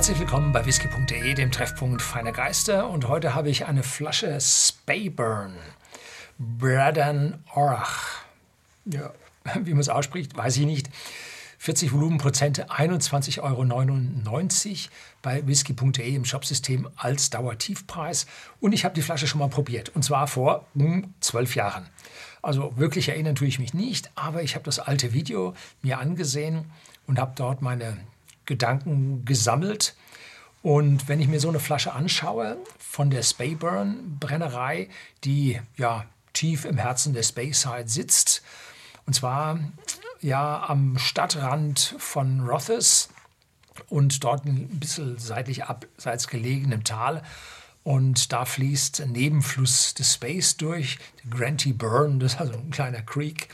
Herzlich willkommen bei whisky.de, dem Treffpunkt feiner Geister. Und heute habe ich eine Flasche Speyburn Braden Orach. Ja, wie man es ausspricht, weiß ich nicht. 40 Volumenprozente, 21,99 Euro bei whisky.de im Shopsystem als Dauertiefpreis. Und ich habe die Flasche schon mal probiert. Und zwar vor hm, zwölf Jahren. Also wirklich erinnern tue ich mich nicht, aber ich habe das alte Video mir angesehen und habe dort meine Gedanken gesammelt. Und wenn ich mir so eine Flasche anschaue von der Speyburn Brennerei, die ja tief im Herzen der Speyside sitzt, und zwar ja am Stadtrand von Rothes und dort ein bisschen seitlich abseits gelegenem Tal. Und da fließt ein Nebenfluss des Space durch, der Granty Burn, das ist also ein kleiner Creek.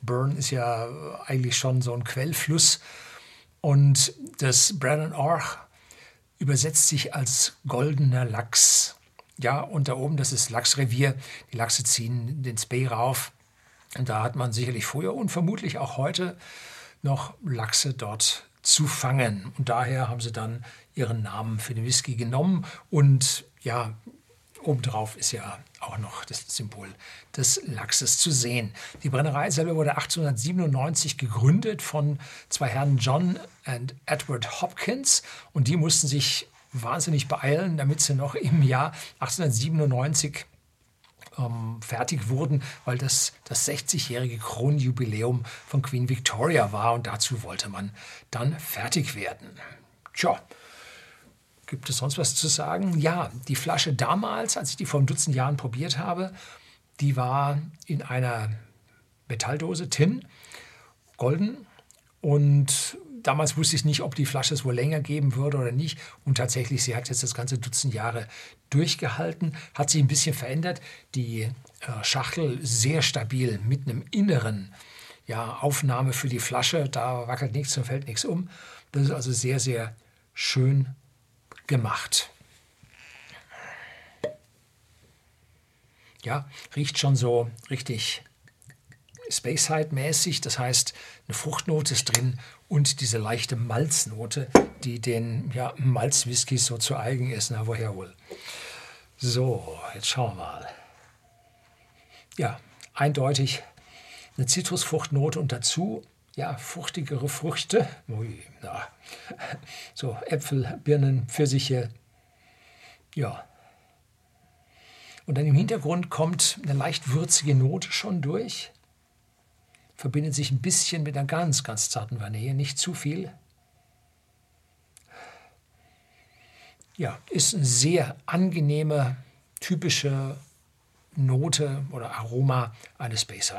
Burn ist ja eigentlich schon so ein Quellfluss. Und das Brennan Orch übersetzt sich als goldener Lachs. Ja, und da oben, das ist Lachsrevier. Die Lachse ziehen den Spey rauf. Und da hat man sicherlich früher und vermutlich auch heute noch Lachse dort zu fangen. Und daher haben sie dann ihren Namen für den Whisky genommen. Und ja, obendrauf ist ja auch noch das Symbol des Lachses zu sehen. Die Brennerei selber wurde 1897 gegründet von zwei Herren John und Edward Hopkins und die mussten sich wahnsinnig beeilen, damit sie noch im Jahr 1897 ähm, fertig wurden, weil das das 60-jährige Kronjubiläum von Queen Victoria war und dazu wollte man dann fertig werden. Tja, Gibt es sonst was zu sagen? Ja, die Flasche damals, als ich die vor einem Dutzend Jahren probiert habe, die war in einer Metalldose, Tin, golden. Und damals wusste ich nicht, ob die Flasche es wohl länger geben würde oder nicht. Und tatsächlich, sie hat jetzt das ganze Dutzend Jahre durchgehalten, hat sich ein bisschen verändert. Die äh, Schachtel sehr stabil mit einem inneren ja, Aufnahme für die Flasche. Da wackelt nichts und fällt nichts um. Das ist also sehr, sehr schön gemacht. Ja, riecht schon so richtig Speyside-mäßig, das heißt, eine Fruchtnote ist drin und diese leichte Malznote, die den ja, Malzwhiskys so zu eigen ist. Na, woher wohl? So, jetzt schauen wir mal. Ja, eindeutig eine Zitrusfruchtnote und dazu ja, fruchtigere Früchte. Ui, na. So Äpfel, Birnen, Pfirsiche. Ja. Und dann im Hintergrund kommt eine leicht würzige Note schon durch. Verbindet sich ein bisschen mit einer ganz, ganz zarten Vanille, nicht zu viel. Ja, ist eine sehr angenehme, typische Note oder Aroma eines Space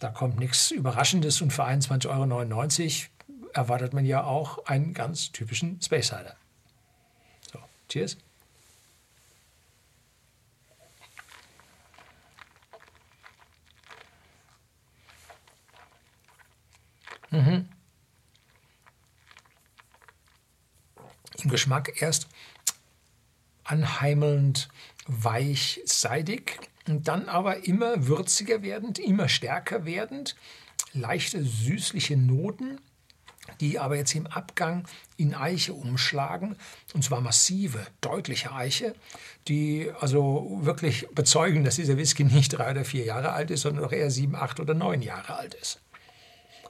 da kommt nichts Überraschendes und für 21,99 Euro erwartet man ja auch einen ganz typischen Space Cider. So, cheers. Mhm. Im Geschmack erst anheimelnd, weich, seidig und dann aber immer würziger werdend, immer stärker werdend, leichte süßliche Noten, die aber jetzt im Abgang in Eiche umschlagen, und zwar massive, deutliche Eiche, die also wirklich bezeugen, dass dieser Whisky nicht drei oder vier Jahre alt ist, sondern doch eher sieben, acht oder neun Jahre alt ist.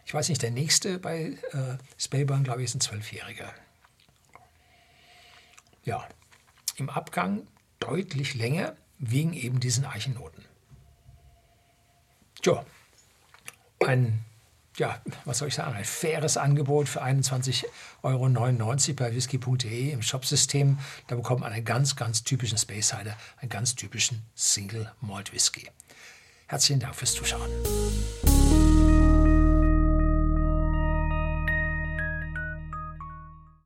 Ich weiß nicht, der nächste bei äh, Speyburn, glaube ich, ist ein Zwölfjähriger. Ja, im Abgang deutlich länger, wegen eben diesen Eichennoten. Tja, ein, ja, was soll ich sagen, ein faires Angebot für 21,99 Euro bei whisky.de im Shopsystem. Da bekommt man einen ganz, ganz typischen Space Cider, einen ganz typischen Single Malt Whisky. Herzlichen Dank fürs Zuschauen.